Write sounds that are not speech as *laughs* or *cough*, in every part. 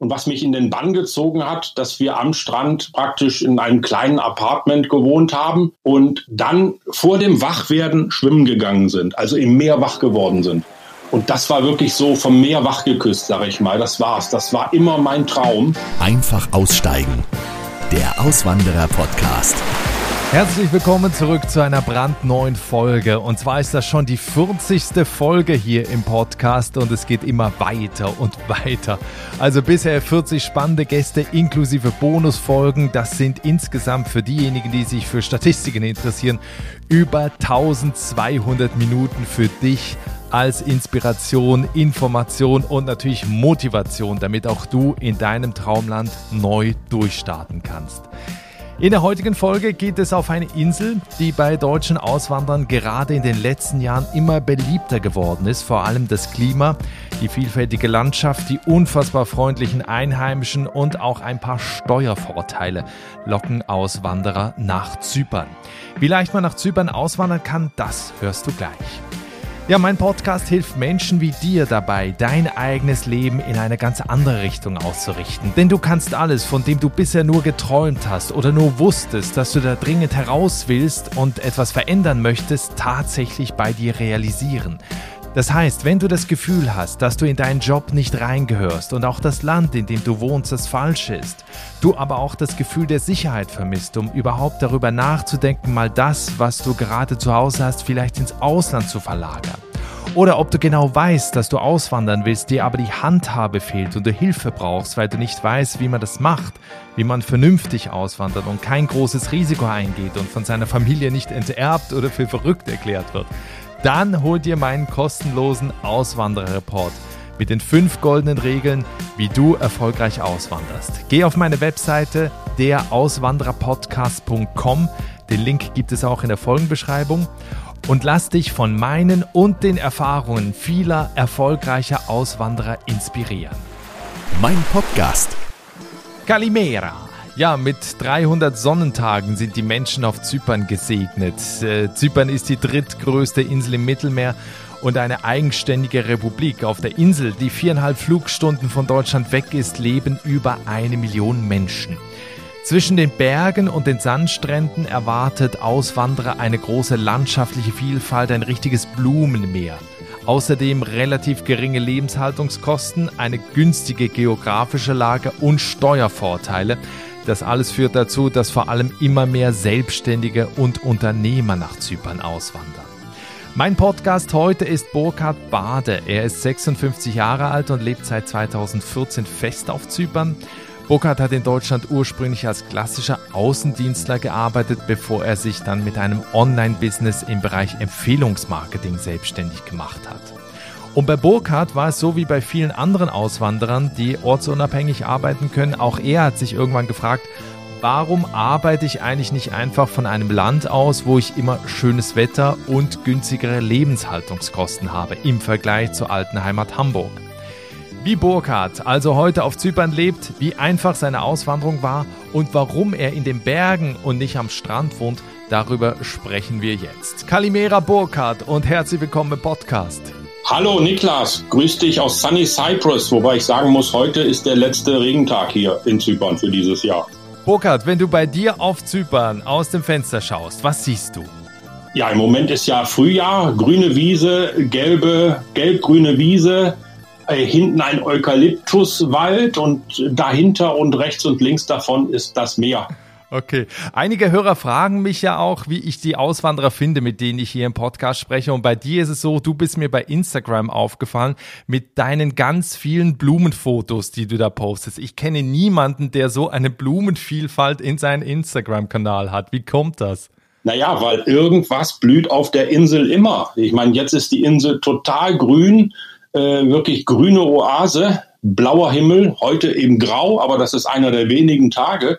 Und was mich in den Bann gezogen hat, dass wir am Strand praktisch in einem kleinen Apartment gewohnt haben und dann vor dem Wachwerden schwimmen gegangen sind, also im Meer wach geworden sind. Und das war wirklich so vom Meer wach geküsst, sag ich mal. Das war's. Das war immer mein Traum. Einfach aussteigen. Der Auswanderer-Podcast. Herzlich willkommen zurück zu einer brandneuen Folge. Und zwar ist das schon die 40. Folge hier im Podcast und es geht immer weiter und *laughs* weiter. Also bisher 40 spannende Gäste inklusive Bonusfolgen. Das sind insgesamt für diejenigen, die sich für Statistiken interessieren, über 1200 Minuten für dich als Inspiration, Information und natürlich Motivation, damit auch du in deinem Traumland neu durchstarten kannst. In der heutigen Folge geht es auf eine Insel, die bei deutschen Auswandern gerade in den letzten Jahren immer beliebter geworden ist. Vor allem das Klima, die vielfältige Landschaft, die unfassbar freundlichen Einheimischen und auch ein paar Steuervorteile locken Auswanderer nach Zypern. Wie leicht man nach Zypern auswandern kann, das hörst du gleich. Ja, mein Podcast hilft Menschen wie dir dabei, dein eigenes Leben in eine ganz andere Richtung auszurichten. Denn du kannst alles, von dem du bisher nur geträumt hast oder nur wusstest, dass du da dringend heraus willst und etwas verändern möchtest, tatsächlich bei dir realisieren. Das heißt, wenn du das Gefühl hast, dass du in deinen Job nicht reingehörst und auch das Land, in dem du wohnst, das falsche ist, du aber auch das Gefühl der Sicherheit vermisst, um überhaupt darüber nachzudenken, mal das, was du gerade zu Hause hast, vielleicht ins Ausland zu verlagern. Oder ob du genau weißt, dass du auswandern willst, dir aber die Handhabe fehlt und du Hilfe brauchst, weil du nicht weißt, wie man das macht, wie man vernünftig auswandert und kein großes Risiko eingeht und von seiner Familie nicht enterbt oder für verrückt erklärt wird dann hol dir meinen kostenlosen Auswandererreport mit den fünf goldenen Regeln, wie du erfolgreich auswanderst. Geh auf meine Webseite derauswandererpodcast.com. Den Link gibt es auch in der Folgenbeschreibung. Und lass dich von meinen und den Erfahrungen vieler erfolgreicher Auswanderer inspirieren. Mein Podcast. Kalimera. Ja, mit 300 Sonnentagen sind die Menschen auf Zypern gesegnet. Äh, Zypern ist die drittgrößte Insel im Mittelmeer und eine eigenständige Republik. Auf der Insel, die viereinhalb Flugstunden von Deutschland weg ist, leben über eine Million Menschen. Zwischen den Bergen und den Sandstränden erwartet Auswanderer eine große landschaftliche Vielfalt, ein richtiges Blumenmeer. Außerdem relativ geringe Lebenshaltungskosten, eine günstige geografische Lage und Steuervorteile. Das alles führt dazu, dass vor allem immer mehr Selbstständige und Unternehmer nach Zypern auswandern. Mein Podcast heute ist Burkhard Bade. Er ist 56 Jahre alt und lebt seit 2014 fest auf Zypern. Burkhard hat in Deutschland ursprünglich als klassischer Außendienstler gearbeitet, bevor er sich dann mit einem Online-Business im Bereich Empfehlungsmarketing selbstständig gemacht hat. Und bei Burkhardt war es so wie bei vielen anderen Auswanderern, die ortsunabhängig arbeiten können. Auch er hat sich irgendwann gefragt, warum arbeite ich eigentlich nicht einfach von einem Land aus, wo ich immer schönes Wetter und günstigere Lebenshaltungskosten habe im Vergleich zur alten Heimat Hamburg. Wie Burkhardt also heute auf Zypern lebt, wie einfach seine Auswanderung war und warum er in den Bergen und nicht am Strand wohnt, darüber sprechen wir jetzt. Kalimera Burkhardt und herzlich willkommen im Podcast. Hallo Niklas, grüß dich aus Sunny Cyprus, wobei ich sagen muss, heute ist der letzte Regentag hier in Zypern für dieses Jahr. Burkhard, wenn du bei dir auf Zypern aus dem Fenster schaust, was siehst du? Ja, im Moment ist ja Frühjahr, grüne Wiese, gelbe, gelb-grüne Wiese, äh, hinten ein Eukalyptuswald und dahinter und rechts und links davon ist das Meer. Okay. Einige Hörer fragen mich ja auch, wie ich die Auswanderer finde, mit denen ich hier im Podcast spreche. Und bei dir ist es so, du bist mir bei Instagram aufgefallen mit deinen ganz vielen Blumenfotos, die du da postest. Ich kenne niemanden, der so eine Blumenvielfalt in seinem Instagram-Kanal hat. Wie kommt das? Naja, weil irgendwas blüht auf der Insel immer. Ich meine, jetzt ist die Insel total grün, äh, wirklich grüne Oase, blauer Himmel, heute eben grau, aber das ist einer der wenigen Tage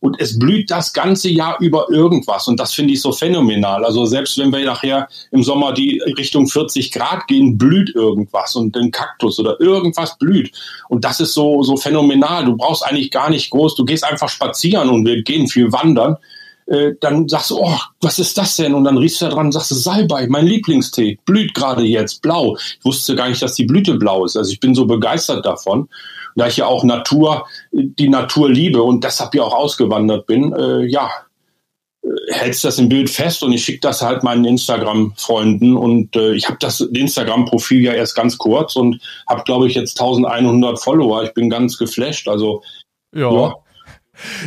und es blüht das ganze Jahr über irgendwas und das finde ich so phänomenal. Also selbst wenn wir nachher im Sommer die Richtung 40 Grad gehen, blüht irgendwas und ein Kaktus oder irgendwas blüht und das ist so so phänomenal. Du brauchst eigentlich gar nicht groß, du gehst einfach spazieren und wir gehen viel wandern. Äh, dann sagst du, oh, was ist das denn? Und dann riechst du da dran und sagst Salbei, mein Lieblingstee, blüht gerade jetzt, blau. Ich wusste gar nicht, dass die Blüte blau ist. Also ich bin so begeistert davon. Da ich ja auch Natur, die Natur liebe und deshalb ja auch ausgewandert bin, äh, ja, äh, hältst das im Bild fest und ich schicke das halt meinen Instagram-Freunden und äh, ich habe das Instagram-Profil ja erst ganz kurz und habe, glaube ich, jetzt 1100 Follower. Ich bin ganz geflasht. Also ja. ja.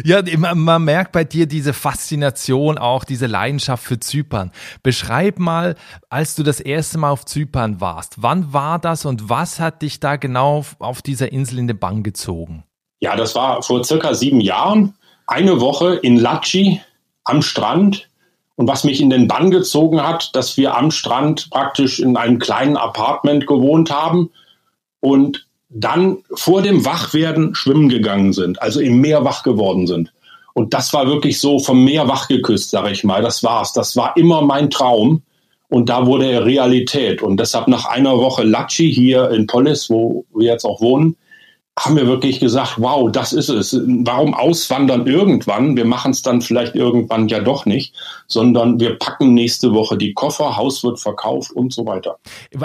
Ja, man merkt bei dir diese Faszination, auch diese Leidenschaft für Zypern. Beschreib mal, als du das erste Mal auf Zypern warst. Wann war das und was hat dich da genau auf dieser Insel in den Bann gezogen? Ja, das war vor circa sieben Jahren. Eine Woche in Laci am Strand. Und was mich in den Bann gezogen hat, dass wir am Strand praktisch in einem kleinen Apartment gewohnt haben und dann vor dem Wachwerden schwimmen gegangen sind, also im Meer wach geworden sind. Und das war wirklich so vom Meer wach geküsst, sag ich mal. Das war's. Das war immer mein Traum. Und da wurde er Realität. Und deshalb nach einer Woche Lachi hier in Polis, wo wir jetzt auch wohnen, haben wir wirklich gesagt, wow, das ist es. Warum auswandern irgendwann? Wir machen es dann vielleicht irgendwann ja doch nicht, sondern wir packen nächste Woche die Koffer, Haus wird verkauft und so weiter.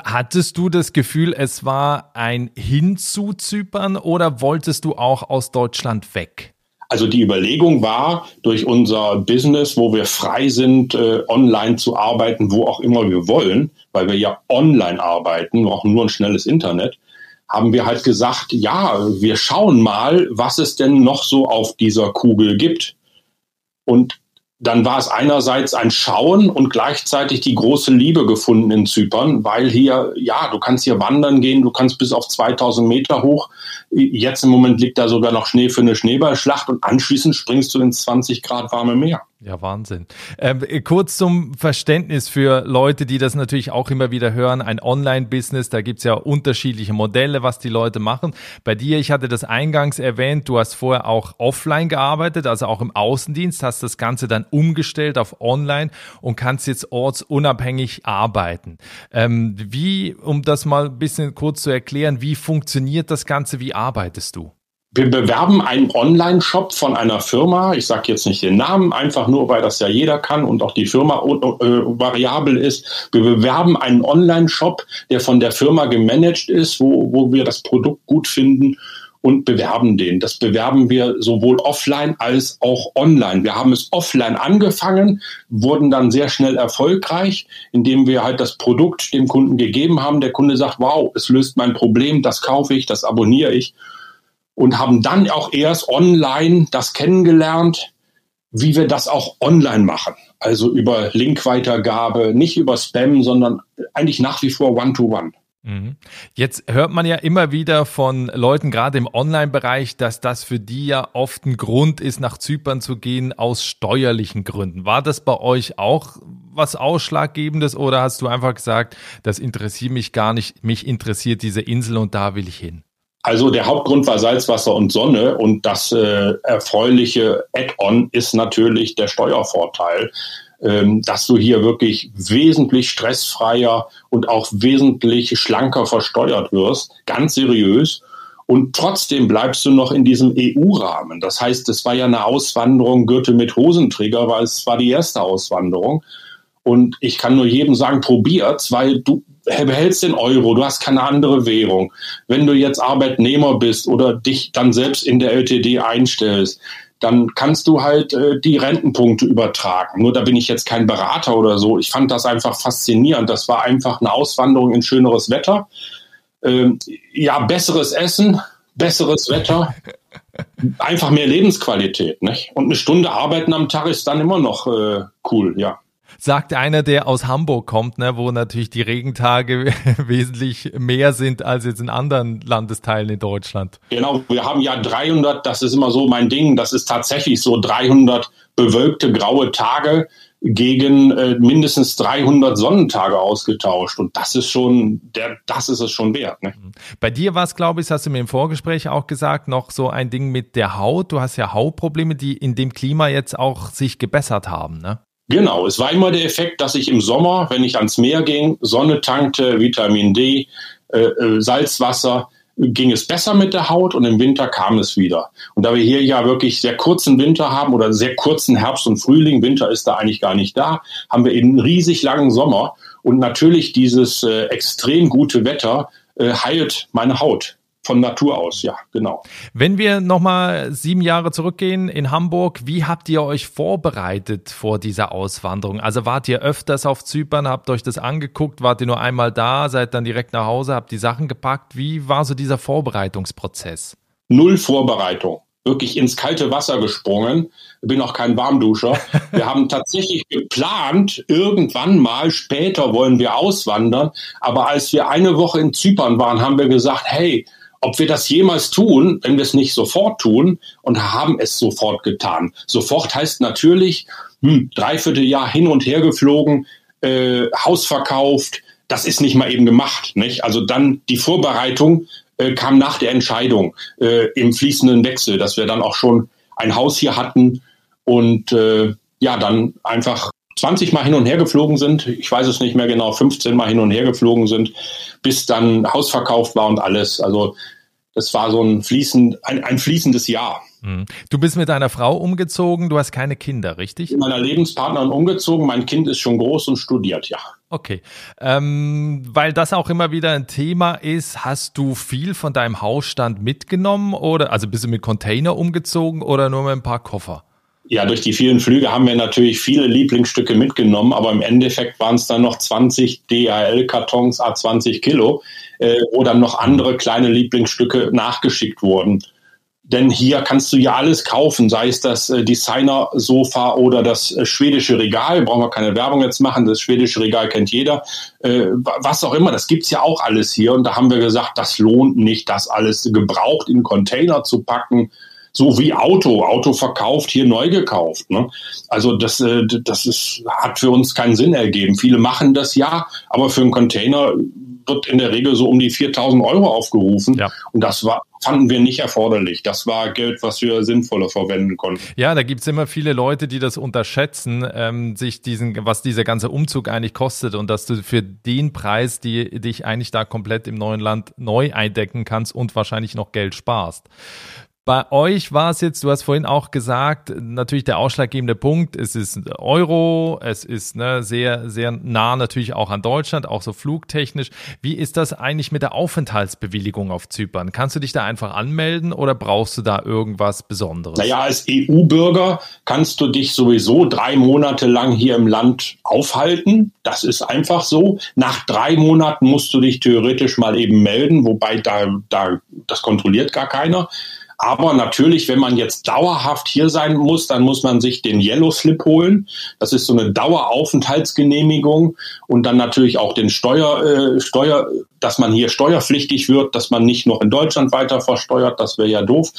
Hattest du das Gefühl, es war ein Hinzuzypern oder wolltest du auch aus Deutschland weg? Also die Überlegung war, durch unser Business, wo wir frei sind, äh, online zu arbeiten, wo auch immer wir wollen, weil wir ja online arbeiten, brauchen nur ein schnelles Internet, haben wir halt gesagt, ja, wir schauen mal, was es denn noch so auf dieser Kugel gibt. Und dann war es einerseits ein Schauen und gleichzeitig die große Liebe gefunden in Zypern, weil hier, ja, du kannst hier wandern gehen, du kannst bis auf 2000 Meter hoch. Jetzt im Moment liegt da sogar noch Schnee für eine Schneeballschlacht und anschließend springst du ins 20 Grad warme Meer. Ja, Wahnsinn. Ähm, kurz zum Verständnis für Leute, die das natürlich auch immer wieder hören. Ein Online-Business, da gibt's ja unterschiedliche Modelle, was die Leute machen. Bei dir, ich hatte das eingangs erwähnt, du hast vorher auch offline gearbeitet, also auch im Außendienst, hast das Ganze dann umgestellt auf online und kannst jetzt ortsunabhängig arbeiten. Ähm, wie, um das mal ein bisschen kurz zu erklären, wie funktioniert das Ganze, wie arbeitest du? Wir bewerben einen Online-Shop von einer Firma. Ich sage jetzt nicht den Namen, einfach nur, weil das ja jeder kann und auch die Firma äh, variabel ist. Wir bewerben einen Online-Shop, der von der Firma gemanagt ist, wo, wo wir das Produkt gut finden und bewerben den. Das bewerben wir sowohl offline als auch online. Wir haben es offline angefangen, wurden dann sehr schnell erfolgreich, indem wir halt das Produkt dem Kunden gegeben haben. Der Kunde sagt, wow, es löst mein Problem, das kaufe ich, das abonniere ich und haben dann auch erst online das kennengelernt, wie wir das auch online machen. Also über Linkweitergabe, nicht über Spam, sondern eigentlich nach wie vor One-to-One. Mhm. Jetzt hört man ja immer wieder von Leuten, gerade im Online-Bereich, dass das für die ja oft ein Grund ist, nach Zypern zu gehen aus steuerlichen Gründen. War das bei euch auch was Ausschlaggebendes oder hast du einfach gesagt, das interessiert mich gar nicht, mich interessiert diese Insel und da will ich hin? Also der Hauptgrund war Salzwasser und Sonne und das äh, erfreuliche Add-on ist natürlich der Steuervorteil, ähm, dass du hier wirklich wesentlich stressfreier und auch wesentlich schlanker versteuert wirst, ganz seriös. Und trotzdem bleibst du noch in diesem EU-Rahmen. Das heißt, es war ja eine Auswanderung Gürtel mit Hosenträger, weil es war die erste Auswanderung. Und ich kann nur jedem sagen, probiert's, weil du behältst den Euro, du hast keine andere Währung. Wenn du jetzt Arbeitnehmer bist oder dich dann selbst in der LTD einstellst, dann kannst du halt äh, die Rentenpunkte übertragen. Nur da bin ich jetzt kein Berater oder so. Ich fand das einfach faszinierend. Das war einfach eine Auswanderung in schöneres Wetter. Ähm, ja, besseres Essen, besseres Wetter, *laughs* einfach mehr Lebensqualität. Nicht? Und eine Stunde arbeiten am Tag ist dann immer noch äh, cool, ja sagt einer, der aus Hamburg kommt, ne, wo natürlich die Regentage *laughs* wesentlich mehr sind als jetzt in anderen Landesteilen in Deutschland. Genau, wir haben ja 300, das ist immer so mein Ding, das ist tatsächlich so 300 bewölkte graue Tage gegen äh, mindestens 300 Sonnentage ausgetauscht und das ist schon der das ist es schon wert ne? Mhm. Bei dir war es glaube ich, hast du mir im Vorgespräch auch gesagt, noch so ein Ding mit der Haut, du hast ja Hautprobleme, die in dem Klima jetzt auch sich gebessert haben, ne? Genau, es war immer der Effekt, dass ich im Sommer, wenn ich ans Meer ging, Sonne tankte, Vitamin D, äh, äh, Salzwasser, ging es besser mit der Haut und im Winter kam es wieder. Und da wir hier ja wirklich sehr kurzen Winter haben oder sehr kurzen Herbst und Frühling, Winter ist da eigentlich gar nicht da, haben wir eben einen riesig langen Sommer und natürlich dieses äh, extrem gute Wetter äh, heilt meine Haut von Natur aus, ja, genau. Wenn wir nochmal sieben Jahre zurückgehen in Hamburg, wie habt ihr euch vorbereitet vor dieser Auswanderung? Also wart ihr öfters auf Zypern, habt euch das angeguckt, wart ihr nur einmal da, seid dann direkt nach Hause, habt die Sachen gepackt? Wie war so dieser Vorbereitungsprozess? Null Vorbereitung wirklich ins kalte Wasser gesprungen. Bin auch kein Warmduscher. Wir haben *laughs* tatsächlich geplant, irgendwann mal später wollen wir auswandern. Aber als wir eine Woche in Zypern waren, haben wir gesagt, hey, ob wir das jemals tun, wenn wir es nicht sofort tun und haben es sofort getan. Sofort heißt natürlich, hm, dreiviertel Jahr hin und her geflogen, äh, Haus verkauft. Das ist nicht mal eben gemacht. Nicht? Also dann die Vorbereitung äh, kam nach der Entscheidung äh, im fließenden Wechsel, dass wir dann auch schon ein Haus hier hatten und äh, ja, dann einfach 20 Mal hin und her geflogen sind, ich weiß es nicht mehr genau, 15 Mal hin und her geflogen sind, bis dann Haus verkauft war und alles. Also das war so ein, fließend, ein, ein fließendes Jahr. Mhm. Du bist mit deiner Frau umgezogen, du hast keine Kinder, richtig? Mit meiner Lebenspartnerin umgezogen, mein Kind ist schon groß und studiert, ja. Okay. Ähm, weil das auch immer wieder ein Thema ist, hast du viel von deinem Hausstand mitgenommen oder also bist du mit Container umgezogen oder nur mit ein paar Koffer? Ja, durch die vielen Flüge haben wir natürlich viele Lieblingsstücke mitgenommen, aber im Endeffekt waren es dann noch 20 DHL-Kartons A20 Kilo, äh, wo dann noch andere kleine Lieblingsstücke nachgeschickt wurden. Denn hier kannst du ja alles kaufen, sei es das äh, Designer-Sofa oder das äh, schwedische Regal. Brauchen wir keine Werbung jetzt machen, das schwedische Regal kennt jeder. Äh, was auch immer, das gibt's ja auch alles hier. Und da haben wir gesagt, das lohnt nicht, das alles gebraucht in Container zu packen so wie Auto, Auto verkauft, hier neu gekauft. Ne? Also das, äh, das ist, hat für uns keinen Sinn ergeben. Viele machen das ja, aber für einen Container wird in der Regel so um die 4000 Euro aufgerufen. Ja. Und das war, fanden wir nicht erforderlich. Das war Geld, was wir sinnvoller verwenden konnten. Ja, da gibt's immer viele Leute, die das unterschätzen, ähm, sich diesen, was dieser ganze Umzug eigentlich kostet und dass du für den Preis, die dich eigentlich da komplett im neuen Land neu eindecken kannst und wahrscheinlich noch Geld sparst. Bei euch war es jetzt, du hast vorhin auch gesagt, natürlich der ausschlaggebende Punkt, es ist Euro, es ist ne, sehr, sehr nah natürlich auch an Deutschland, auch so flugtechnisch. Wie ist das eigentlich mit der Aufenthaltsbewilligung auf Zypern? Kannst du dich da einfach anmelden oder brauchst du da irgendwas Besonderes? Naja, als EU-Bürger kannst du dich sowieso drei Monate lang hier im Land aufhalten. Das ist einfach so. Nach drei Monaten musst du dich theoretisch mal eben melden, wobei da, da das kontrolliert gar keiner. Aber natürlich, wenn man jetzt dauerhaft hier sein muss, dann muss man sich den Yellow Slip holen. Das ist so eine Daueraufenthaltsgenehmigung und dann natürlich auch den Steuer, äh, Steuer, dass man hier steuerpflichtig wird, dass man nicht noch in Deutschland weiter versteuert. Das wäre ja doof.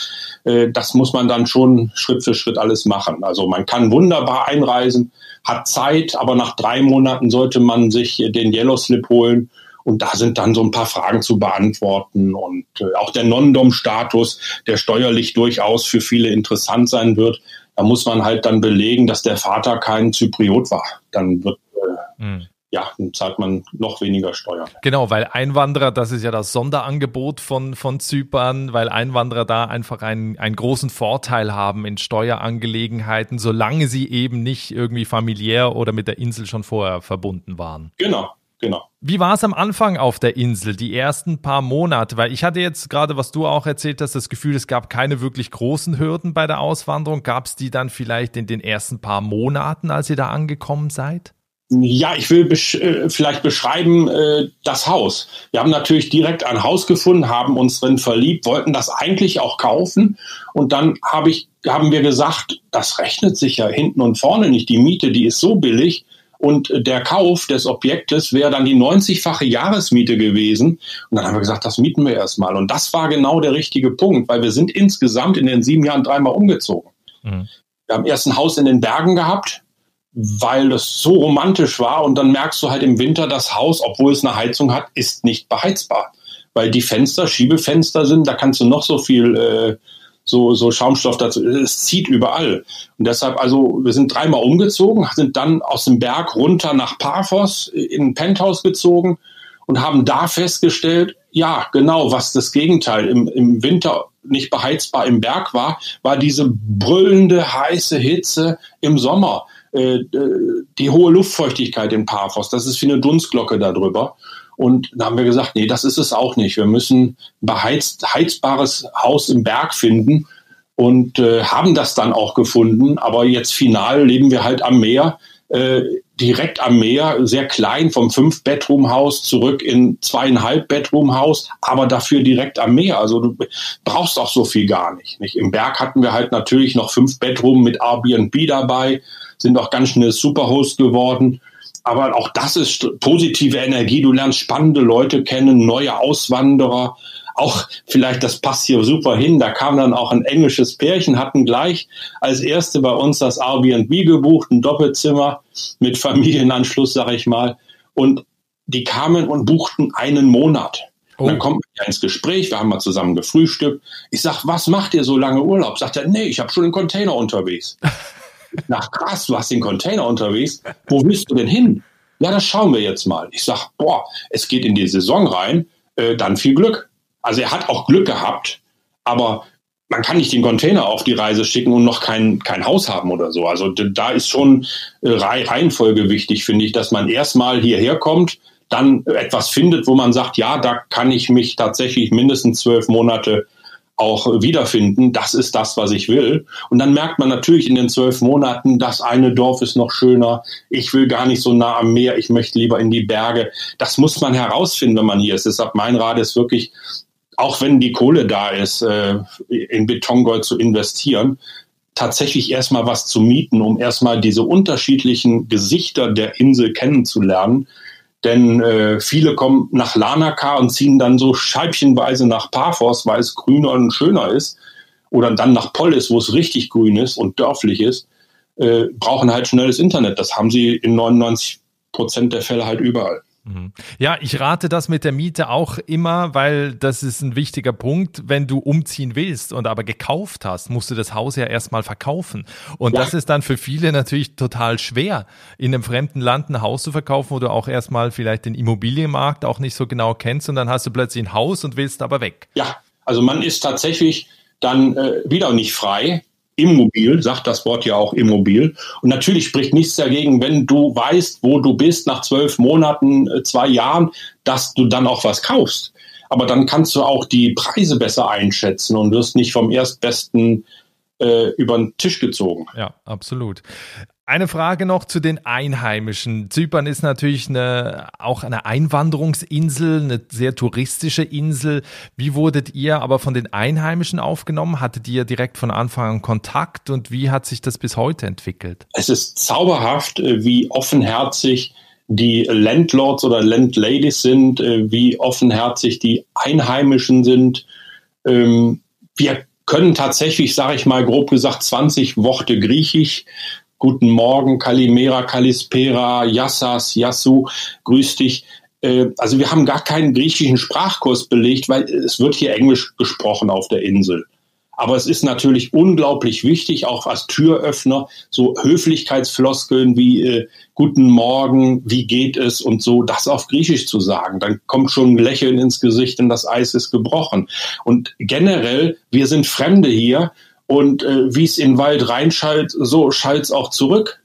Äh, das muss man dann schon Schritt für Schritt alles machen. Also man kann wunderbar einreisen, hat Zeit, aber nach drei Monaten sollte man sich den Yellow Slip holen und da sind dann so ein paar Fragen zu beantworten und äh, auch der Non-Dom-Status, der steuerlich durchaus für viele interessant sein wird. Da muss man halt dann belegen, dass der Vater kein Zypriot war. Dann wird äh, mhm ja, dann zahlt man noch weniger Steuern. Genau, weil Einwanderer, das ist ja das Sonderangebot von, von Zypern, weil Einwanderer da einfach einen, einen großen Vorteil haben in Steuerangelegenheiten, solange sie eben nicht irgendwie familiär oder mit der Insel schon vorher verbunden waren. Genau, genau. Wie war es am Anfang auf der Insel, die ersten paar Monate? Weil ich hatte jetzt gerade, was du auch erzählt hast, das Gefühl, es gab keine wirklich großen Hürden bei der Auswanderung. Gab es die dann vielleicht in den ersten paar Monaten, als ihr da angekommen seid? Ja, ich will besch äh, vielleicht beschreiben äh, das Haus. Wir haben natürlich direkt ein Haus gefunden, haben uns drin verliebt, wollten das eigentlich auch kaufen und dann hab ich, haben wir gesagt, das rechnet sich ja hinten und vorne nicht. Die Miete, die ist so billig, und der Kauf des Objektes wäre dann die 90-fache Jahresmiete gewesen. Und dann haben wir gesagt, das mieten wir erstmal. Und das war genau der richtige Punkt, weil wir sind insgesamt in den sieben Jahren dreimal umgezogen. Mhm. Wir haben erst ein Haus in den Bergen gehabt, weil das so romantisch war. Und dann merkst du halt im Winter, das Haus, obwohl es eine Heizung hat, ist nicht beheizbar. Weil die Fenster Schiebefenster sind, da kannst du noch so viel äh, so, so Schaumstoff dazu. Es zieht überall. Und deshalb, also, wir sind dreimal umgezogen, sind dann aus dem Berg runter nach Paphos in ein Penthouse gezogen und haben da festgestellt, ja, genau, was das Gegenteil im, im Winter nicht beheizbar im Berg war, war diese brüllende heiße Hitze im Sommer. Äh, die hohe Luftfeuchtigkeit in Paphos, das ist wie eine Dunstglocke darüber. Und da haben wir gesagt, nee, das ist es auch nicht. Wir müssen beheizt, heizbares Haus im Berg finden und äh, haben das dann auch gefunden. Aber jetzt final leben wir halt am Meer, äh, direkt am Meer, sehr klein, vom Fünf-Bedroom-Haus zurück in zweieinhalb Bedroom-Haus, aber dafür direkt am Meer. Also du brauchst auch so viel gar nicht, nicht. Im Berg hatten wir halt natürlich noch fünf Bedroom mit Airbnb dabei, sind auch ganz schnell Superhost geworden. Aber auch das ist positive Energie. Du lernst spannende Leute kennen, neue Auswanderer. Auch vielleicht, das passt hier super hin. Da kam dann auch ein englisches Pärchen, hatten gleich als erste bei uns das Airbnb gebucht, ein Doppelzimmer mit Familienanschluss, sag ich mal. Und die kamen und buchten einen Monat. Oh. Dann kommt er ins Gespräch, wir haben mal zusammen gefrühstückt. Ich sag, was macht ihr so lange Urlaub? Sagt er, nee, ich habe schon einen Container unterwegs. *laughs* Nach krass, du hast den Container unterwegs. Wo willst du denn hin? Ja, das schauen wir jetzt mal. Ich sag, boah, es geht in die Saison rein, äh, dann viel Glück. Also er hat auch Glück gehabt, aber man kann nicht den Container auf die Reise schicken und noch kein, kein Haus haben oder so. Also da ist schon äh, Reihenfolge wichtig, finde ich, dass man erstmal hierher kommt, dann etwas findet, wo man sagt, ja, da kann ich mich tatsächlich mindestens zwölf Monate auch wiederfinden. Das ist das, was ich will. Und dann merkt man natürlich in den zwölf Monaten, das eine Dorf ist noch schöner. Ich will gar nicht so nah am Meer. Ich möchte lieber in die Berge. Das muss man herausfinden, wenn man hier ist. Deshalb mein Rat ist wirklich, auch wenn die Kohle da ist, äh, in Betongold zu investieren, tatsächlich erstmal was zu mieten, um erstmal diese unterschiedlichen Gesichter der Insel kennenzulernen denn äh, viele kommen nach Lanaka und ziehen dann so scheibchenweise nach Paphos, weil es grüner und schöner ist. Oder dann nach Polis, wo es richtig grün ist und dörflich ist, äh, brauchen halt schnelles Internet. Das haben sie in 99 Prozent der Fälle halt überall. Mhm. Ja, ich rate das mit der Miete auch immer, weil das ist ein wichtiger Punkt. Wenn du umziehen willst und aber gekauft hast, musst du das Haus ja erstmal verkaufen. Und ja. das ist dann für viele natürlich total schwer, in einem fremden Land ein Haus zu verkaufen, wo du auch erstmal vielleicht den Immobilienmarkt auch nicht so genau kennst und dann hast du plötzlich ein Haus und willst aber weg. Ja, also man ist tatsächlich dann äh, wieder nicht frei, immobil, sagt das Wort ja auch immobil. Und natürlich spricht nichts dagegen, wenn du weißt, wo du bist nach zwölf Monaten, äh, zwei Jahren, dass du dann auch was kaufst. Aber dann kannst du auch die Preise besser einschätzen und wirst nicht vom Erstbesten äh, über den Tisch gezogen. Ja, absolut. Eine Frage noch zu den Einheimischen. Zypern ist natürlich eine, auch eine Einwanderungsinsel, eine sehr touristische Insel. Wie wurdet ihr aber von den Einheimischen aufgenommen? Hattet ihr direkt von Anfang an Kontakt und wie hat sich das bis heute entwickelt? Es ist zauberhaft, äh, wie offenherzig die Landlords oder Landladies sind, äh, wie offenherzig die Einheimischen sind. Ähm, wir können tatsächlich, sage ich mal grob gesagt, 20 Worte Griechisch. Guten Morgen, Kalimera, Kalispera, Yassas, Yassu, grüß dich. Äh, also wir haben gar keinen griechischen Sprachkurs belegt, weil es wird hier Englisch gesprochen auf der Insel. Aber es ist natürlich unglaublich wichtig, auch als Türöffner, so Höflichkeitsfloskeln wie äh, Guten Morgen, wie geht es und so, das auf Griechisch zu sagen. Dann kommt schon ein Lächeln ins Gesicht, denn das Eis ist gebrochen. Und generell, wir sind Fremde hier und äh, wie es in den Wald reinschallt, so schallt es auch zurück.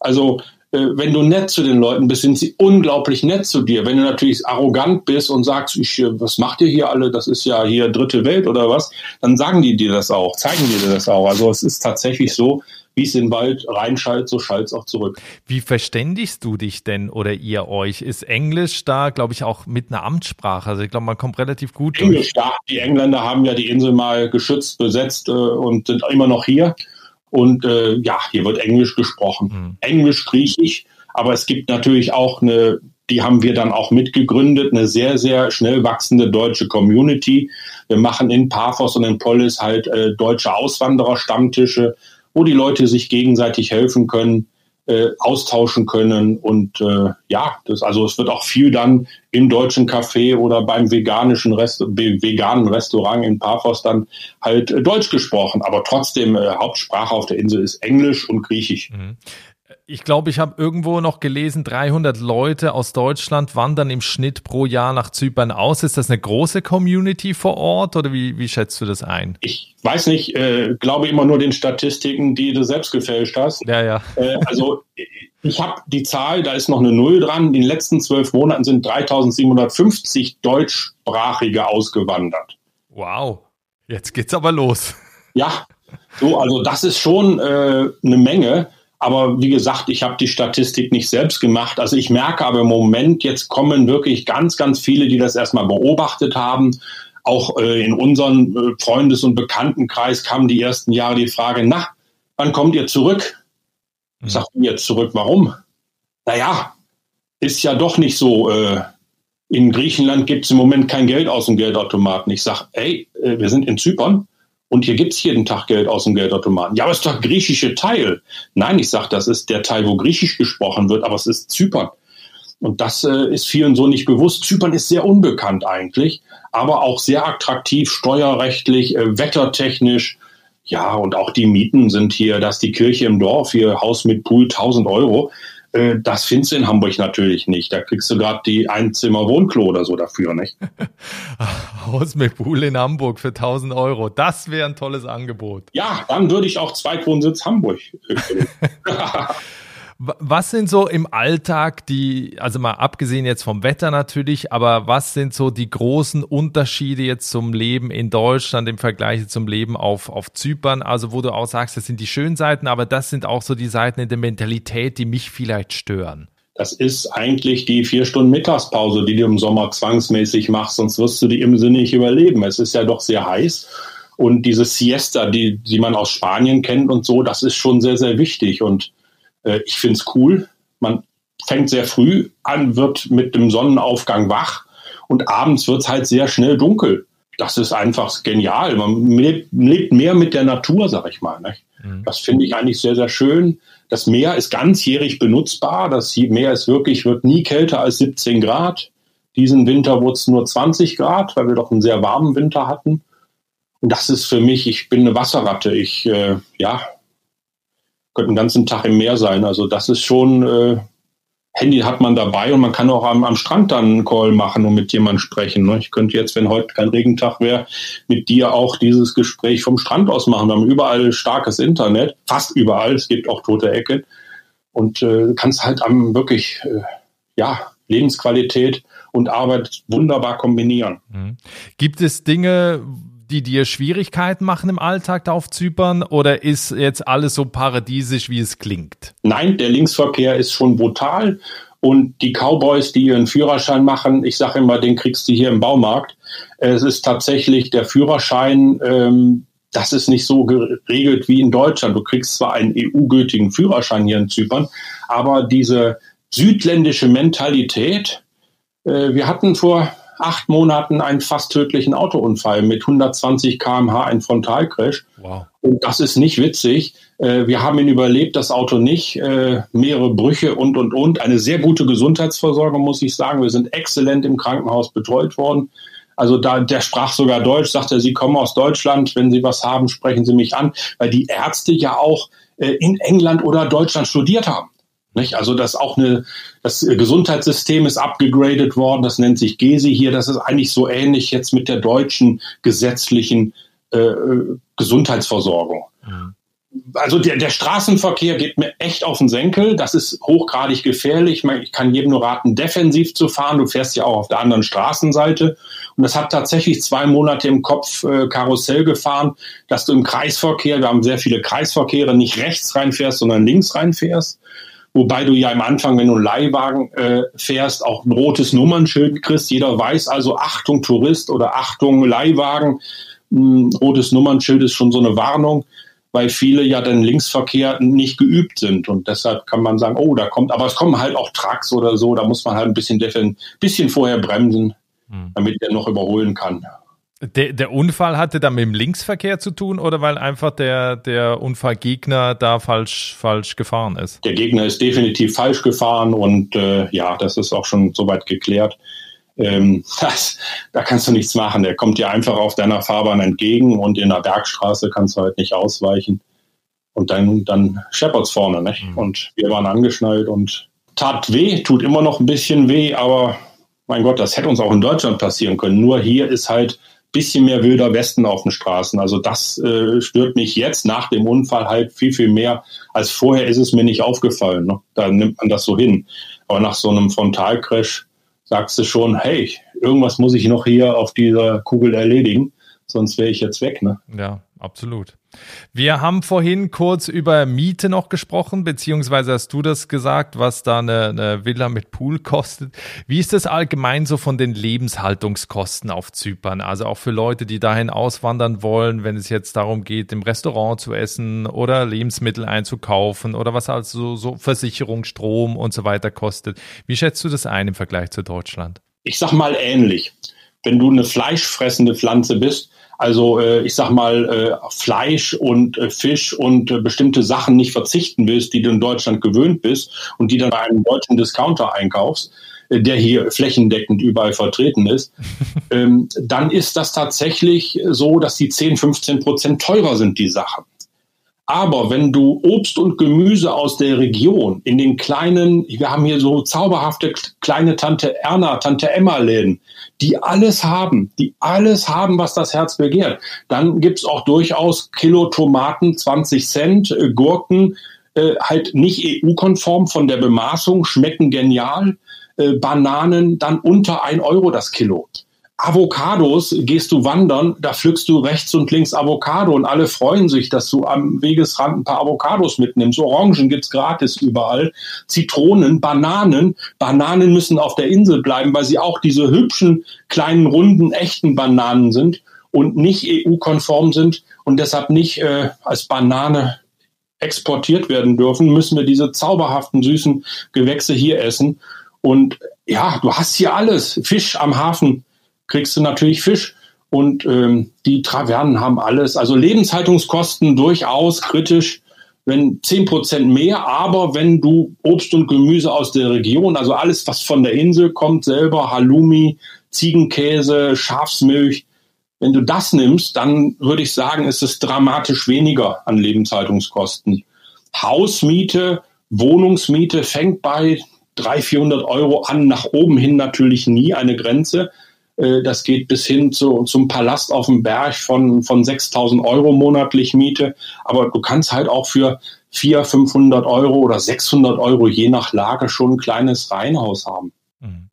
Also äh, wenn du nett zu den Leuten bist, sind sie unglaublich nett zu dir. Wenn du natürlich arrogant bist und sagst, ich, äh, was macht ihr hier alle? Das ist ja hier dritte Welt oder was? Dann sagen die dir das auch, zeigen dir das auch. Also es ist tatsächlich so, wie es in den Wald reinschallt, so schallt es auch zurück. Wie verständigst du dich denn oder ihr euch? Ist Englisch da, glaube ich, auch mit einer Amtssprache? Also ich glaube, man kommt relativ gut Englisch, durch. ja. Die Engländer haben ja die Insel mal geschützt, besetzt äh, und sind immer noch hier. Und äh, ja, hier wird Englisch gesprochen. Mhm. Englisch, Griechisch. Aber es gibt natürlich auch eine, die haben wir dann auch mitgegründet, eine sehr, sehr schnell wachsende deutsche Community. Wir machen in Paphos und in Polis halt äh, deutsche Auswanderer-Stammtische, wo die Leute sich gegenseitig helfen können äh, austauschen können. Und äh, ja, das, also es wird auch viel dann im deutschen Café oder beim veganischen Rest, veganen Restaurant in Paphos dann halt äh, Deutsch gesprochen. Aber trotzdem, äh, Hauptsprache auf der Insel ist Englisch und Griechisch. Mhm. Ich glaube, ich habe irgendwo noch gelesen, 300 Leute aus Deutschland wandern im Schnitt pro Jahr nach Zypern aus. Ist das eine große Community vor Ort oder wie, wie schätzt du das ein? Ich weiß nicht, äh, glaube immer nur den Statistiken, die du selbst gefälscht hast. Ja, ja. Äh, also ich habe die Zahl, da ist noch eine Null dran. In den letzten zwölf Monaten sind 3750 Deutschsprachige ausgewandert. Wow, jetzt geht's aber los. Ja, so, also das ist schon äh, eine Menge. Aber wie gesagt, ich habe die Statistik nicht selbst gemacht. Also ich merke aber im Moment, jetzt kommen wirklich ganz, ganz viele, die das erstmal beobachtet haben. Auch äh, in unserem äh, Freundes- und Bekanntenkreis kamen die ersten Jahre die Frage, na, wann kommt ihr zurück? Ich sage jetzt zurück, warum? Naja, ist ja doch nicht so. Äh, in Griechenland gibt es im Moment kein Geld aus dem Geldautomaten. Ich sage, ey, äh, wir sind in Zypern und hier gibt's jeden Tag Geld aus dem Geldautomaten. Ja, aber es ist doch griechische Teil. Nein, ich sage, das ist der Teil, wo Griechisch gesprochen wird, aber es ist Zypern. Und das äh, ist vielen so nicht bewusst. Zypern ist sehr unbekannt eigentlich, aber auch sehr attraktiv, steuerrechtlich, äh, wettertechnisch. Ja, und auch die Mieten sind hier, dass die Kirche im Dorf, hier Haus mit Pool 1000 Euro. Äh, das findest du in Hamburg natürlich nicht. Da kriegst du gerade die Einzimmer-Wohnklo oder so dafür, nicht? *laughs* Haus mit Pool in Hamburg für 1000 Euro. Das wäre ein tolles Angebot. Ja, dann würde ich auch Zweitwohnsitz Hamburg. *laughs* *laughs* Was sind so im Alltag die, also mal abgesehen jetzt vom Wetter natürlich, aber was sind so die großen Unterschiede jetzt zum Leben in Deutschland im Vergleich zum Leben auf, auf Zypern? Also wo du auch sagst, das sind die schönen Seiten, aber das sind auch so die Seiten in der Mentalität, die mich vielleicht stören. Das ist eigentlich die vier Stunden Mittagspause, die du im Sommer zwangsmäßig machst, sonst wirst du die im Sinne nicht überleben. Es ist ja doch sehr heiß. Und diese Siesta, die, die man aus Spanien kennt und so, das ist schon sehr, sehr wichtig. Und äh, ich finde es cool. Man fängt sehr früh an, wird mit dem Sonnenaufgang wach und abends wird es halt sehr schnell dunkel. Das ist einfach genial. Man lebt, lebt mehr mit der Natur, sag ich mal. Mhm. Das finde ich eigentlich sehr, sehr schön. Das Meer ist ganzjährig benutzbar. Das Meer ist wirklich, wird nie kälter als 17 Grad. Diesen Winter wurde es nur 20 Grad, weil wir doch einen sehr warmen Winter hatten. Und das ist für mich, ich bin eine Wasserratte. Ich, äh, ja, könnte den ganzen Tag im Meer sein. Also das ist schon, äh, Handy hat man dabei und man kann auch am, am Strand dann einen Call machen und mit jemandem sprechen. Ne? Ich könnte jetzt, wenn heute kein Regentag wäre, mit dir auch dieses Gespräch vom Strand aus machen. Wir haben überall starkes Internet, fast überall. Es gibt auch tote Ecken. Und äh, kannst halt am wirklich, äh, ja, Lebensqualität und Arbeit wunderbar kombinieren. Mhm. Gibt es Dinge, die dir Schwierigkeiten machen im Alltag da auf Zypern oder ist jetzt alles so paradiesisch, wie es klingt? Nein, der Linksverkehr ist schon brutal und die Cowboys, die ihren Führerschein machen, ich sage immer, den kriegst du hier im Baumarkt. Es ist tatsächlich der Führerschein, ähm, das ist nicht so geregelt wie in Deutschland. Du kriegst zwar einen EU-gültigen Führerschein hier in Zypern, aber diese südländische Mentalität, äh, wir hatten vor acht Monaten einen fast tödlichen Autounfall mit 120 km/h, ein Frontalcrash. Wow. Und das ist nicht witzig. Äh, wir haben ihn überlebt, das Auto nicht. Äh, mehrere Brüche und, und, und. Eine sehr gute Gesundheitsversorgung, muss ich sagen. Wir sind exzellent im Krankenhaus betreut worden. Also da, der sprach sogar Deutsch, sagte, Sie kommen aus Deutschland, wenn Sie was haben, sprechen Sie mich an, weil die Ärzte ja auch äh, in England oder Deutschland studiert haben. Nicht? Also das auch eine, das Gesundheitssystem ist abgegradet worden, das nennt sich GESI hier, das ist eigentlich so ähnlich jetzt mit der deutschen gesetzlichen äh, Gesundheitsversorgung. Mhm. Also der, der Straßenverkehr geht mir echt auf den Senkel. Das ist hochgradig gefährlich. Ich kann jedem nur raten, defensiv zu fahren. Du fährst ja auch auf der anderen Straßenseite. Und das hat tatsächlich zwei Monate im Kopf äh, Karussell gefahren, dass du im Kreisverkehr, wir haben sehr viele Kreisverkehre, nicht rechts reinfährst, sondern links reinfährst. Wobei du ja am Anfang, wenn du einen Leihwagen äh, fährst, auch ein rotes Nummernschild kriegst. Jeder weiß also, Achtung Tourist oder Achtung Leihwagen. Ein rotes Nummernschild ist schon so eine Warnung, weil viele ja den Linksverkehr nicht geübt sind. Und deshalb kann man sagen, oh, da kommt, aber es kommen halt auch Trucks oder so, da muss man halt ein bisschen, bisschen vorher bremsen, hm. damit der noch überholen kann. Der, der Unfall hatte da mit dem Linksverkehr zu tun oder weil einfach der, der Unfallgegner da falsch, falsch gefahren ist? Der Gegner ist definitiv falsch gefahren und äh, ja, das ist auch schon soweit geklärt. Ähm, *laughs* das, da kannst du nichts machen. Der kommt dir einfach auf deiner Fahrbahn entgegen und in der Bergstraße kannst du halt nicht ausweichen. Und dann, dann scheppert's vorne, nicht? Mhm. Und wir waren angeschnallt und tat weh, tut immer noch ein bisschen weh, aber mein Gott, das hätte uns auch in Deutschland passieren können. Nur hier ist halt bisschen mehr wilder Westen auf den Straßen. Also das äh, stört mich jetzt nach dem Unfall halt viel, viel mehr als vorher ist es mir nicht aufgefallen. Ne? Da nimmt man das so hin. Aber nach so einem Frontalcrash sagst du schon, hey, irgendwas muss ich noch hier auf dieser Kugel erledigen, sonst wäre ich jetzt weg. Ne? Ja, absolut. Wir haben vorhin kurz über Miete noch gesprochen, beziehungsweise hast du das gesagt, was da eine, eine, Villa mit Pool kostet. Wie ist das allgemein so von den Lebenshaltungskosten auf Zypern? Also auch für Leute, die dahin auswandern wollen, wenn es jetzt darum geht, im Restaurant zu essen oder Lebensmittel einzukaufen oder was also so Versicherung, Strom und so weiter kostet. Wie schätzt du das ein im Vergleich zu Deutschland? Ich sag mal ähnlich. Wenn du eine fleischfressende Pflanze bist, also äh, ich sag mal äh, Fleisch und äh, Fisch und äh, bestimmte Sachen nicht verzichten willst, die du in Deutschland gewöhnt bist und die dann bei einem deutschen Discounter einkaufst, äh, der hier flächendeckend überall vertreten ist, *laughs* ähm, dann ist das tatsächlich so, dass die 10, 15 Prozent teurer sind, die Sachen. Aber wenn du Obst und Gemüse aus der Region in den kleinen, wir haben hier so zauberhafte kleine Tante Erna, Tante Emma Läden, die alles haben, die alles haben, was das Herz begehrt, dann gibt's auch durchaus Kilo Tomaten 20 Cent, äh, Gurken, äh, halt nicht EU-konform von der Bemaßung, schmecken genial, äh, Bananen dann unter ein Euro das Kilo. Avocados gehst du wandern, da pflückst du rechts und links Avocado und alle freuen sich, dass du am Wegesrand ein paar Avocados mitnimmst. Orangen gibt's gratis überall, Zitronen, Bananen. Bananen müssen auf der Insel bleiben, weil sie auch diese hübschen, kleinen, runden, echten Bananen sind und nicht EU-konform sind und deshalb nicht äh, als Banane exportiert werden dürfen, müssen wir diese zauberhaften, süßen Gewächse hier essen. Und ja, du hast hier alles. Fisch am Hafen kriegst du natürlich Fisch. Und ähm, die Travernen haben alles. Also Lebenshaltungskosten durchaus kritisch, wenn zehn Prozent mehr, aber wenn du Obst und Gemüse aus der Region, also alles, was von der Insel kommt, selber, Halloumi, Ziegenkäse, Schafsmilch, wenn du das nimmst, dann würde ich sagen, ist es dramatisch weniger an Lebenshaltungskosten. Hausmiete, Wohnungsmiete fängt bei 300, 400 Euro an, nach oben hin natürlich nie eine Grenze. Äh, das geht bis hin zu, zum Palast auf dem Berg von, von 6000 Euro monatlich Miete. Aber du kannst halt auch für 400, 500 Euro oder 600 Euro je nach Lage schon ein kleines Reihenhaus haben. Mhm.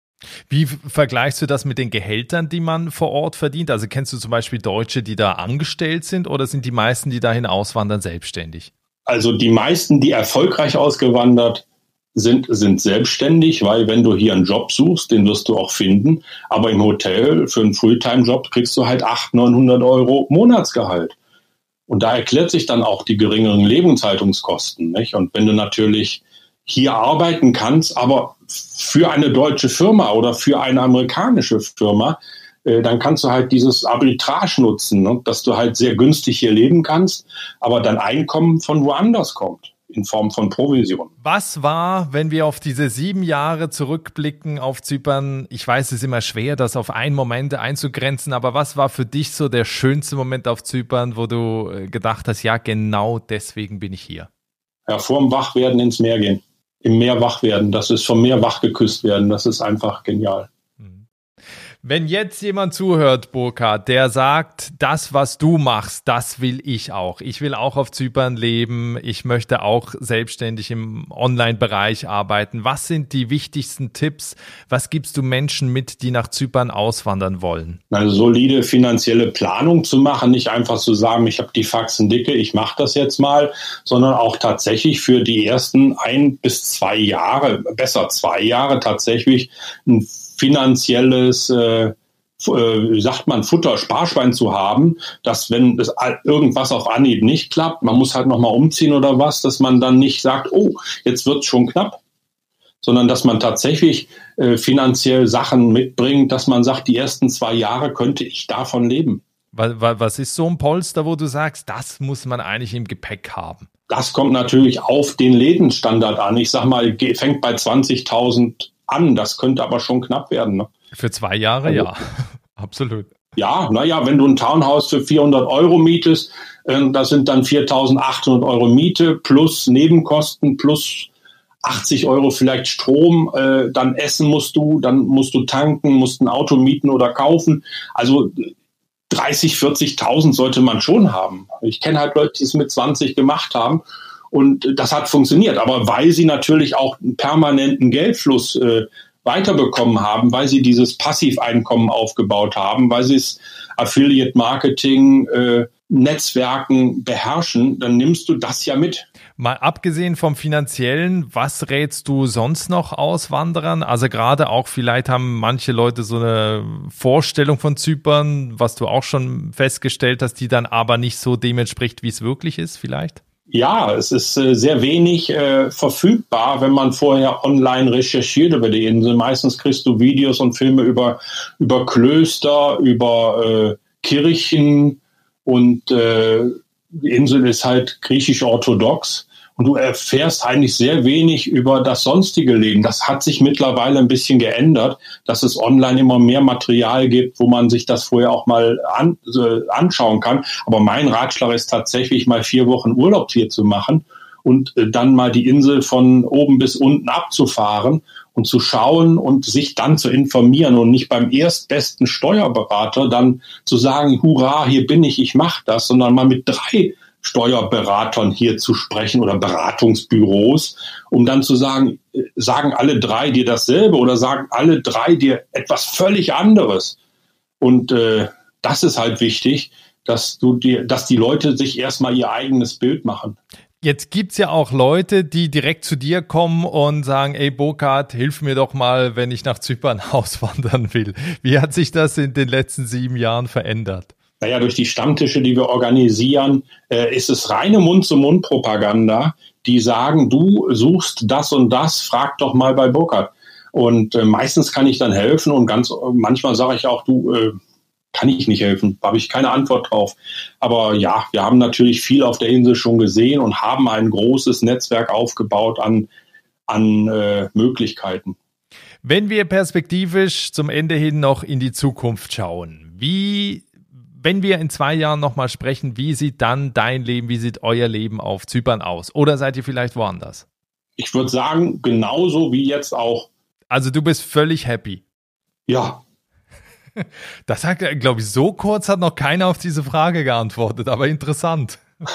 Wie vergleichst du das mit den Gehältern, die man vor Ort verdient? Also kennst du zum Beispiel Deutsche, die da angestellt sind oder sind die meisten, die dahin auswandern, selbstständig? Also die meisten, die erfolgreich ausgewandert sind, sind selbstständig, weil wenn du hier einen Job suchst, den wirst du auch finden. Aber im Hotel für einen Fulltime-Job kriegst du halt 800, 900 Euro Monatsgehalt. Und da erklärt sich dann auch die geringeren Lebenshaltungskosten. Nicht? Und wenn du natürlich hier arbeiten kannst, aber für eine deutsche Firma oder für eine amerikanische Firma, äh, dann kannst du halt dieses Arbitrage nutzen, ne? dass du halt sehr günstig hier leben kannst, aber dein Einkommen von woanders kommt in Form von Provision. Was war, wenn wir auf diese sieben Jahre zurückblicken auf Zypern? Ich weiß, es ist immer schwer, das auf einen Moment einzugrenzen, aber was war für dich so der schönste Moment auf Zypern, wo du äh, gedacht hast, ja, genau deswegen bin ich hier? Ja, vor dem Wachwerden ins Meer gehen. Im Meer wach werden. Das ist vom Meer wach geküsst werden. Das ist einfach genial. Wenn jetzt jemand zuhört, Burkhard, der sagt, das, was du machst, das will ich auch. Ich will auch auf Zypern leben. Ich möchte auch selbstständig im Online-Bereich arbeiten. Was sind die wichtigsten Tipps? Was gibst du Menschen mit, die nach Zypern auswandern wollen? Eine solide finanzielle Planung zu machen, nicht einfach zu sagen, ich habe die Faxen dicke, ich mache das jetzt mal, sondern auch tatsächlich für die ersten ein bis zwei Jahre, besser zwei Jahre tatsächlich ein finanzielles, äh, äh, wie sagt man, Futter, Sparschwein zu haben, dass wenn das irgendwas auf Anhieb nicht klappt, man muss halt nochmal umziehen oder was, dass man dann nicht sagt, oh, jetzt wird's schon knapp, sondern dass man tatsächlich äh, finanziell Sachen mitbringt, dass man sagt, die ersten zwei Jahre könnte ich davon leben. Was ist so ein Polster, wo du sagst, das muss man eigentlich im Gepäck haben? Das kommt natürlich auf den Lebensstandard an. Ich sag mal, fängt bei 20.000 an. Das könnte aber schon knapp werden. Ne? Für zwei Jahre, also, ja. *laughs* Absolut. Ja, naja, wenn du ein Townhouse für 400 Euro mietest, äh, das sind dann 4.800 Euro Miete plus Nebenkosten plus 80 Euro vielleicht Strom, äh, dann essen musst du, dann musst du tanken, musst ein Auto mieten oder kaufen. Also 30, 40.000 sollte man schon haben. Ich kenne halt Leute, die es mit 20 gemacht haben und das hat funktioniert. Aber weil sie natürlich auch einen permanenten Geldfluss äh, weiterbekommen haben, weil sie dieses Passiveinkommen aufgebaut haben, weil sie es Affiliate Marketing, äh, Netzwerken beherrschen, dann nimmst du das ja mit. Mal abgesehen vom finanziellen, was rätst du sonst noch Auswanderern? Also gerade auch vielleicht haben manche Leute so eine Vorstellung von Zypern, was du auch schon festgestellt hast, die dann aber nicht so dem wie es wirklich ist vielleicht? Ja, es ist äh, sehr wenig äh, verfügbar, wenn man vorher online recherchiert über die Insel. Meistens kriegst du Videos und Filme über, über Klöster, über äh, Kirchen und äh, die Insel ist halt griechisch-orthodox und du erfährst eigentlich sehr wenig über das sonstige Leben. Das hat sich mittlerweile ein bisschen geändert, dass es online immer mehr Material gibt, wo man sich das vorher auch mal an, äh, anschauen kann. Aber mein Ratschlag ist tatsächlich mal vier Wochen Urlaub hier zu machen und äh, dann mal die Insel von oben bis unten abzufahren und zu schauen und sich dann zu informieren und nicht beim erstbesten Steuerberater dann zu sagen, hurra, hier bin ich, ich mache das, sondern mal mit drei Steuerberatern hier zu sprechen oder Beratungsbüros, um dann zu sagen, sagen alle drei dir dasselbe oder sagen alle drei dir etwas völlig anderes. Und äh, das ist halt wichtig, dass du dir, dass die Leute sich erstmal ihr eigenes Bild machen. Jetzt gibt's ja auch Leute, die direkt zu dir kommen und sagen, ey Burkhard, hilf mir doch mal, wenn ich nach Zypern *laughs* auswandern will. Wie hat sich das in den letzten sieben Jahren verändert? Naja, durch die Stammtische, die wir organisieren, äh, ist es reine Mund-zu-Mund-Propaganda, die sagen, du suchst das und das, frag doch mal bei Burkhardt. Und äh, meistens kann ich dann helfen und ganz manchmal sage ich auch, du äh, kann ich nicht helfen, habe ich keine Antwort drauf. Aber ja, wir haben natürlich viel auf der Insel schon gesehen und haben ein großes Netzwerk aufgebaut an, an äh, Möglichkeiten. Wenn wir perspektivisch zum Ende hin noch in die Zukunft schauen, wie wenn wir in zwei Jahren nochmal sprechen, wie sieht dann dein Leben, wie sieht euer Leben auf Zypern aus? Oder seid ihr vielleicht woanders? Ich würde sagen, genauso wie jetzt auch. Also du bist völlig happy. Ja. *laughs* Das hat, glaube ich, so kurz hat noch keiner auf diese Frage geantwortet, aber interessant. *laughs*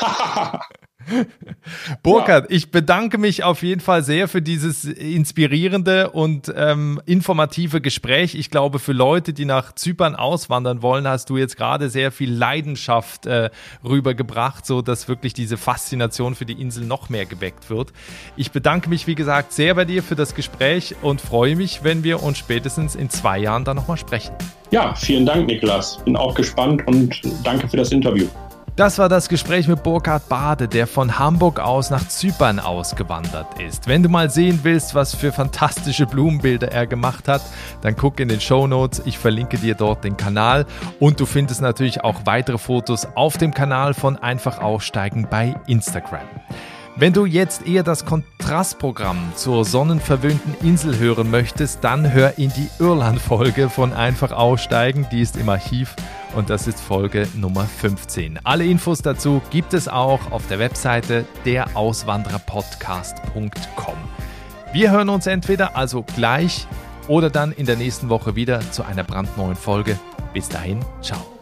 *laughs* Burkhard, ja. ich bedanke mich auf jeden Fall sehr für dieses inspirierende und ähm, informative Gespräch. Ich glaube, für Leute, die nach Zypern auswandern wollen, hast du jetzt gerade sehr viel Leidenschaft äh, rübergebracht, so dass wirklich diese Faszination für die Insel noch mehr geweckt wird. Ich bedanke mich, wie gesagt, sehr bei dir für das Gespräch und freue mich, wenn wir uns spätestens in zwei Jahren dann nochmal sprechen. Ja, vielen Dank, Niklas. Bin auch gespannt und danke für das Interview. Das war das Gespräch mit Burkhard Bade, der von Hamburg aus nach Zypern ausgewandert ist. Wenn du mal sehen willst, was für fantastische Blumenbilder er gemacht hat, dann guck in den Show Notes. Ich verlinke dir dort den Kanal und du findest natürlich auch weitere Fotos auf dem Kanal von Einfach Aussteigen bei Instagram. Wenn du jetzt eher das Kontrastprogramm zur sonnenverwöhnten Insel hören möchtest, dann hör in die Irland-Folge von Einfach Aussteigen, die ist im Archiv und das ist Folge Nummer 15. Alle Infos dazu gibt es auch auf der Webseite derauswandererpodcast.com. Wir hören uns entweder also gleich oder dann in der nächsten Woche wieder zu einer brandneuen Folge. Bis dahin, ciao.